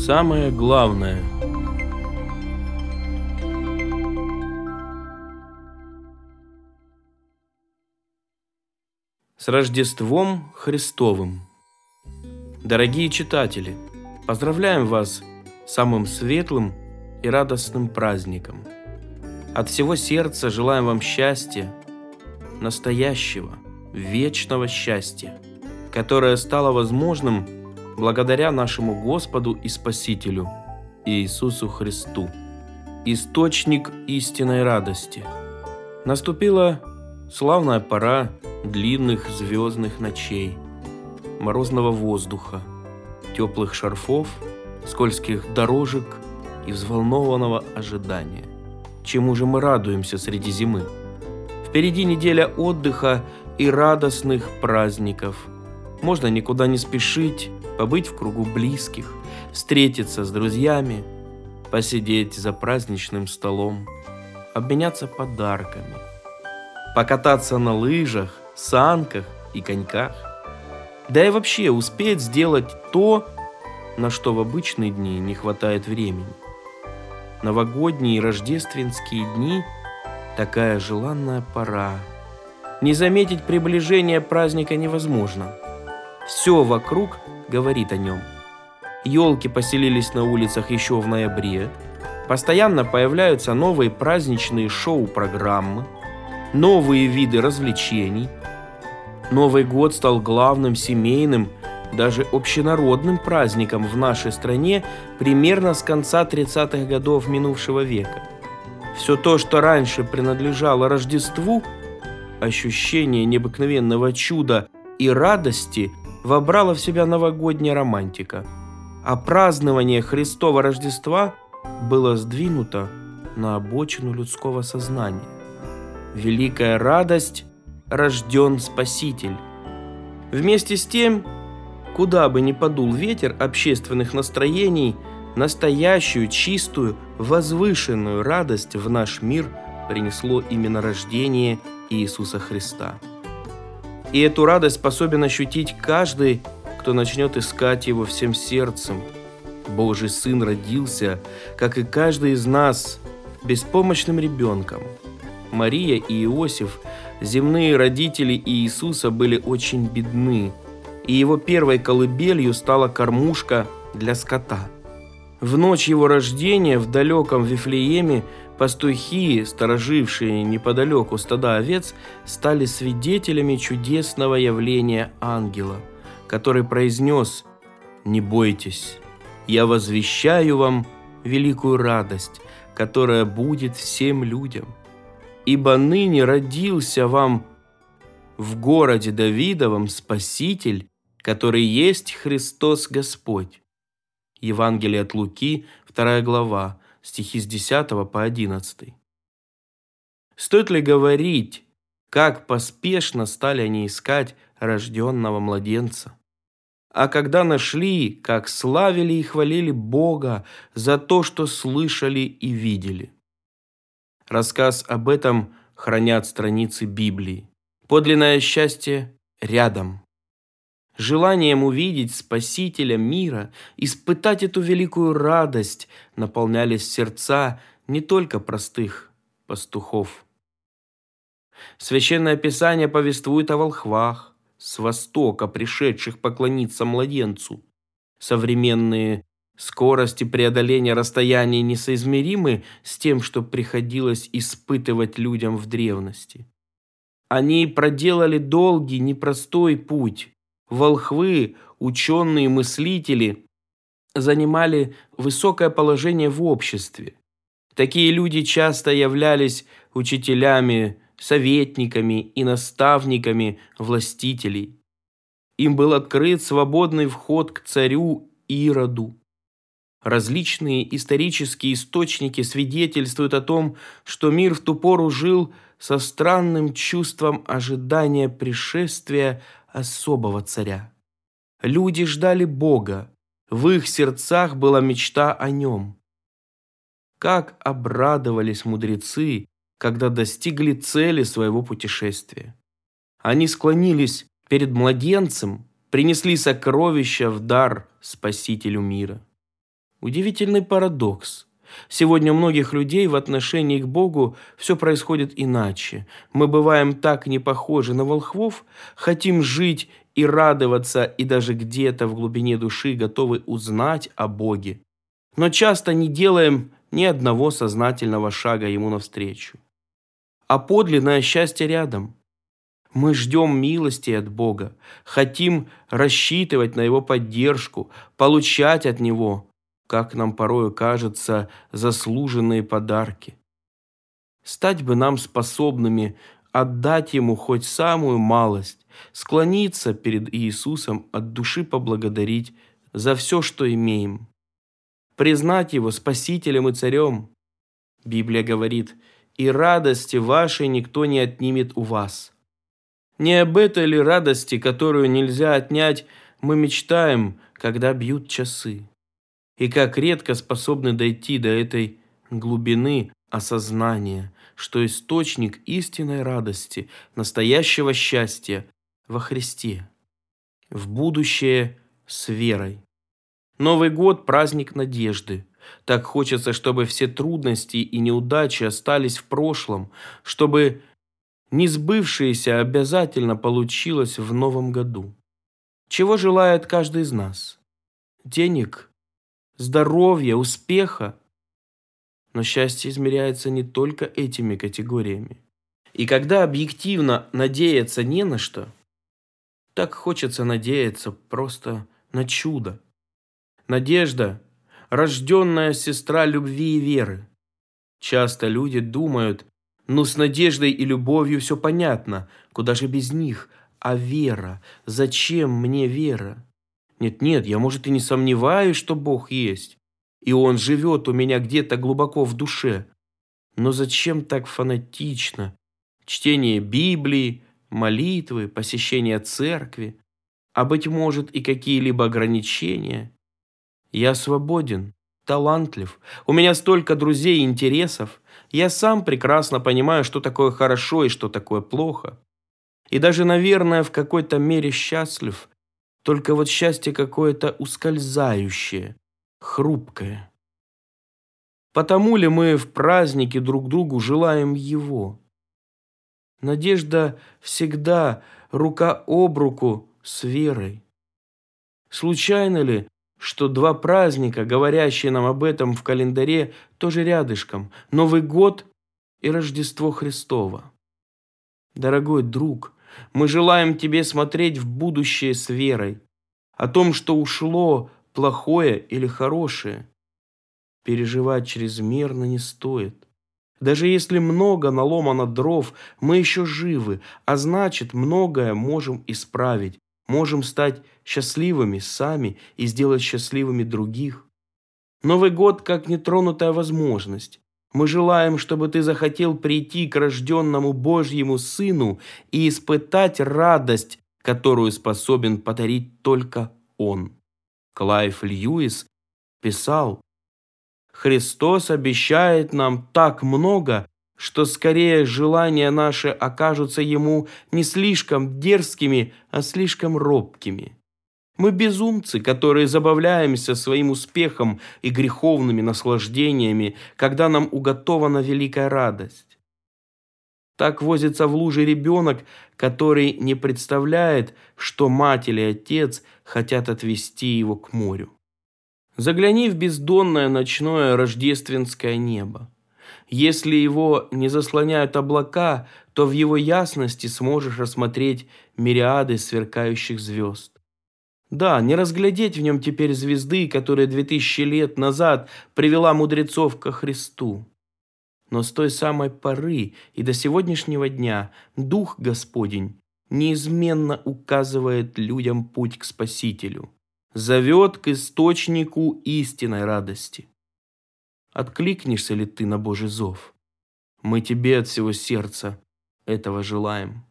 Самое главное. С Рождеством Христовым! Дорогие читатели, поздравляем вас с самым светлым и радостным праздником. От всего сердца желаем вам счастья, настоящего, вечного счастья, которое стало возможным благодаря нашему Господу и Спасителю Иисусу Христу, источник истинной радости. Наступила славная пора длинных звездных ночей, морозного воздуха, теплых шарфов, скользких дорожек и взволнованного ожидания. Чему же мы радуемся среди зимы? Впереди неделя отдыха и радостных праздников. Можно никуда не спешить, побыть в кругу близких, встретиться с друзьями, посидеть за праздничным столом, обменяться подарками, покататься на лыжах, санках и коньках. Да и вообще успеть сделать то, на что в обычные дни не хватает времени. Новогодние и рождественские дни – такая желанная пора. Не заметить приближение праздника невозможно. Все вокруг говорит о нем. Елки поселились на улицах еще в ноябре. Постоянно появляются новые праздничные шоу-программы, новые виды развлечений. Новый год стал главным семейным, даже общенародным праздником в нашей стране примерно с конца 30-х годов минувшего века. Все то, что раньше принадлежало Рождеству, ощущение необыкновенного чуда и радости вобрала в себя новогодняя романтика, а празднование Христова Рождества было сдвинуто на обочину людского сознания. Великая радость – рожден Спаситель. Вместе с тем, куда бы ни подул ветер общественных настроений, настоящую, чистую, возвышенную радость в наш мир принесло именно рождение Иисуса Христа – и эту радость способен ощутить каждый, кто начнет искать его всем сердцем. Божий Сын родился, как и каждый из нас, беспомощным ребенком. Мария и Иосиф, земные родители Иисуса, были очень бедны, и его первой колыбелью стала кормушка для скота. В ночь его рождения в далеком Вифлееме Пастухи, сторожившие неподалеку стада овец, стали свидетелями чудесного явления ангела, который произнес «Не бойтесь, я возвещаю вам великую радость, которая будет всем людям. Ибо ныне родился вам в городе Давидовом Спаситель, который есть Христос Господь». Евангелие от Луки, 2 глава, стихи с 10 по 11. Стоит ли говорить, как поспешно стали они искать рожденного младенца? А когда нашли, как славили и хвалили Бога за то, что слышали и видели. Рассказ об этом хранят страницы Библии. Подлинное счастье рядом желанием увидеть Спасителя мира, испытать эту великую радость, наполнялись сердца не только простых пастухов. Священное Писание повествует о волхвах, с востока пришедших поклониться младенцу. Современные скорости преодоления расстояний несоизмеримы с тем, что приходилось испытывать людям в древности. Они проделали долгий, непростой путь, волхвы, ученые, мыслители занимали высокое положение в обществе. Такие люди часто являлись учителями, советниками и наставниками властителей. Им был открыт свободный вход к царю Ироду. Различные исторические источники свидетельствуют о том, что мир в ту пору жил со странным чувством ожидания пришествия особого царя. Люди ждали Бога, в их сердцах была мечта о нем. Как обрадовались мудрецы, когда достигли цели своего путешествия. Они склонились перед младенцем, принесли сокровища в дар Спасителю мира. Удивительный парадокс. Сегодня у многих людей в отношении к Богу все происходит иначе. Мы бываем так не похожи на волхвов, хотим жить и радоваться, и даже где-то в глубине души готовы узнать о Боге. Но часто не делаем ни одного сознательного шага Ему навстречу. А подлинное счастье рядом. Мы ждем милости от Бога, хотим рассчитывать на Его поддержку, получать от Него, как нам порою кажется, заслуженные подарки. Стать бы нам способными отдать Ему хоть самую малость, склониться перед Иисусом от души поблагодарить за все, что имеем, признать Его Спасителем и Царем. Библия говорит, «И радости вашей никто не отнимет у вас». Не об этой ли радости, которую нельзя отнять, мы мечтаем, когда бьют часы? И как редко способны дойти до этой глубины осознания, что источник истинной радости, настоящего счастья во Христе, в будущее с верой. Новый год – праздник надежды. Так хочется, чтобы все трудности и неудачи остались в прошлом, чтобы несбывшееся обязательно получилось в новом году. Чего желает каждый из нас? Денег, здоровья, успеха. Но счастье измеряется не только этими категориями. И когда объективно надеяться не на что, так хочется надеяться просто на чудо. Надежда – рожденная сестра любви и веры. Часто люди думают, ну, с надеждой и любовью все понятно. Куда же без них? А вера? Зачем мне вера? Нет-нет, я, может, и не сомневаюсь, что Бог есть. И Он живет у меня где-то глубоко в душе. Но зачем так фанатично? Чтение Библии, молитвы, посещение церкви, а, быть может, и какие-либо ограничения. Я свободен, талантлив, у меня столько друзей и интересов, я сам прекрасно понимаю, что такое хорошо и что такое плохо. И даже, наверное, в какой-то мере счастлив. Только вот счастье какое-то ускользающее, хрупкое. Потому ли мы в празднике друг другу желаем его? Надежда всегда рука об руку с верой. Случайно ли, что два праздника, говорящие нам об этом в календаре, тоже рядышком. Новый год и Рождество Христово. Дорогой друг, мы желаем тебе смотреть в будущее с верой. О том, что ушло, плохое или хорошее. Переживать чрезмерно не стоит. Даже если много наломано дров, мы еще живы, а значит, многое можем исправить, можем стать счастливыми сами и сделать счастливыми других. Новый год как нетронутая возможность. Мы желаем, чтобы ты захотел прийти к рожденному Божьему Сыну и испытать радость, которую способен подарить только Он. Клайв Льюис писал, «Христос обещает нам так много, что скорее желания наши окажутся ему не слишком дерзкими, а слишком робкими. Мы безумцы, которые забавляемся своим успехом и греховными наслаждениями, когда нам уготована великая радость. Так возится в луже ребенок, который не представляет, что мать или отец хотят отвести его к морю. Загляни в бездонное ночное рождественское небо. Если его не заслоняют облака, то в его ясности сможешь рассмотреть мириады сверкающих звезд. Да, не разглядеть в нем теперь звезды, которая две тысячи лет назад привела мудрецов ко Христу. Но с той самой поры и до сегодняшнего дня Дух Господень неизменно указывает людям путь к Спасителю, зовет к источнику истинной радости. Откликнешься ли ты на Божий зов? Мы тебе от всего сердца этого желаем.